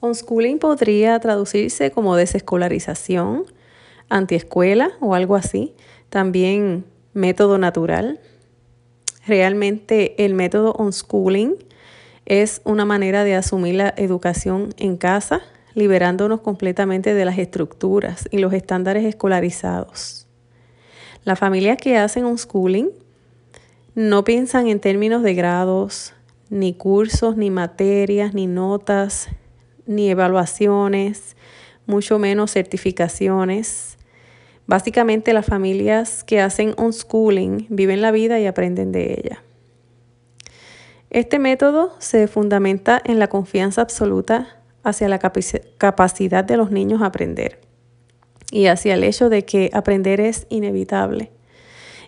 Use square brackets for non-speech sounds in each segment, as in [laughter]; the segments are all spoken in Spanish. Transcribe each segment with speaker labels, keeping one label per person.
Speaker 1: Unschooling podría traducirse como desescolarización, antiescuela o algo así. También método natural. Realmente el método unschooling es una manera de asumir la educación en casa, liberándonos completamente de las estructuras y los estándares escolarizados. Las familias que hacen unschooling no piensan en términos de grados, ni cursos, ni materias, ni notas, ni evaluaciones, mucho menos certificaciones. Básicamente las familias que hacen unschooling viven la vida y aprenden de ella. Este método se fundamenta en la confianza absoluta hacia la capacidad de los niños a aprender y hacia el hecho de que aprender es inevitable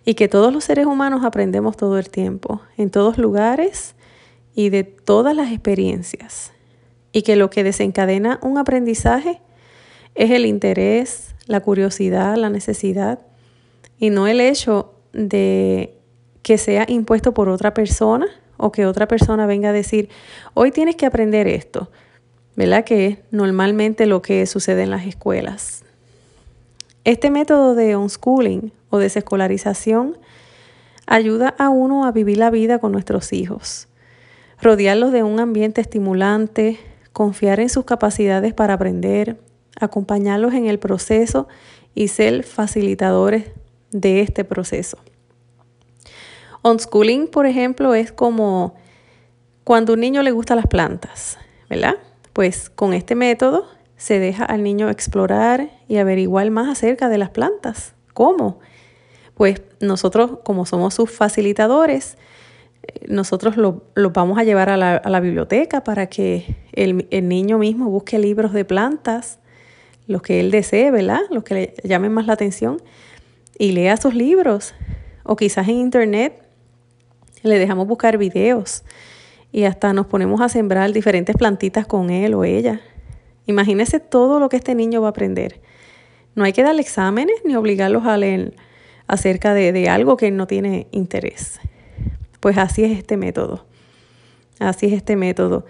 Speaker 1: y que todos los seres humanos aprendemos todo el tiempo, en todos lugares y de todas las experiencias, y que lo que desencadena un aprendizaje es el interés, la curiosidad, la necesidad, y no el hecho de que sea impuesto por otra persona o que otra persona venga a decir, hoy tienes que aprender esto, ¿verdad? Que es normalmente lo que sucede en las escuelas. Este método de unschooling o desescolarización ayuda a uno a vivir la vida con nuestros hijos, rodearlos de un ambiente estimulante, confiar en sus capacidades para aprender, acompañarlos en el proceso y ser facilitadores de este proceso. Unschooling, por ejemplo, es como cuando un niño le gustan las plantas, ¿verdad? Pues con este método se deja al niño explorar y averiguar más acerca de las plantas. ¿Cómo? Pues nosotros, como somos sus facilitadores, nosotros lo, vamos a llevar a la, biblioteca para que el, el, niño mismo busque libros de plantas, los que él desee, ¿verdad? Los que le llamen más la atención, y lea sus libros. O quizás en internet le dejamos buscar videos y hasta nos ponemos a sembrar diferentes plantitas con él o ella. Imagínese todo lo que este niño va a aprender. No hay que darle exámenes ni obligarlos a leer acerca de, de algo que no tiene interés. Pues así es este método. Así es este método.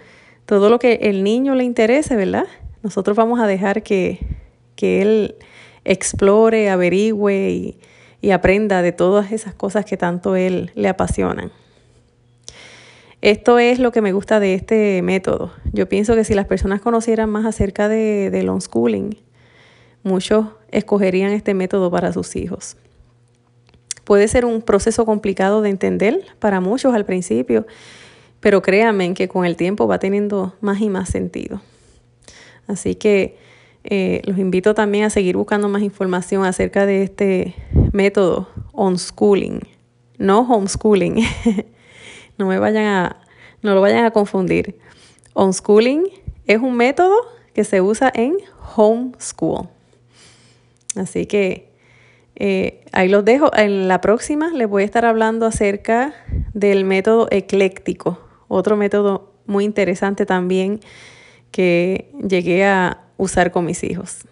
Speaker 1: Todo lo que el niño le interese, ¿verdad? Nosotros vamos a dejar que, él explore, averigüe y, y aprenda de todas esas cosas que tanto él le apasionan. Esto es lo que me gusta de este método. Yo pienso que si las personas conocieran más acerca de, del unschooling, muchos escogerían este método para sus hijos. Puede ser un proceso complicado de entender para muchos al principio, pero créanme que con el tiempo va teniendo más y más sentido. Así que eh, los invito también a seguir buscando más información acerca de este método unschooling, no homeschooling. [laughs] no me vayan a, no lo vayan a confundir. Unschooling es un método que se usa en homeschool. Así que eh, ahí los dejo. En la próxima les voy a estar hablando acerca del método ecléctico, otro método muy interesante también que llegué a usar con mis hijos.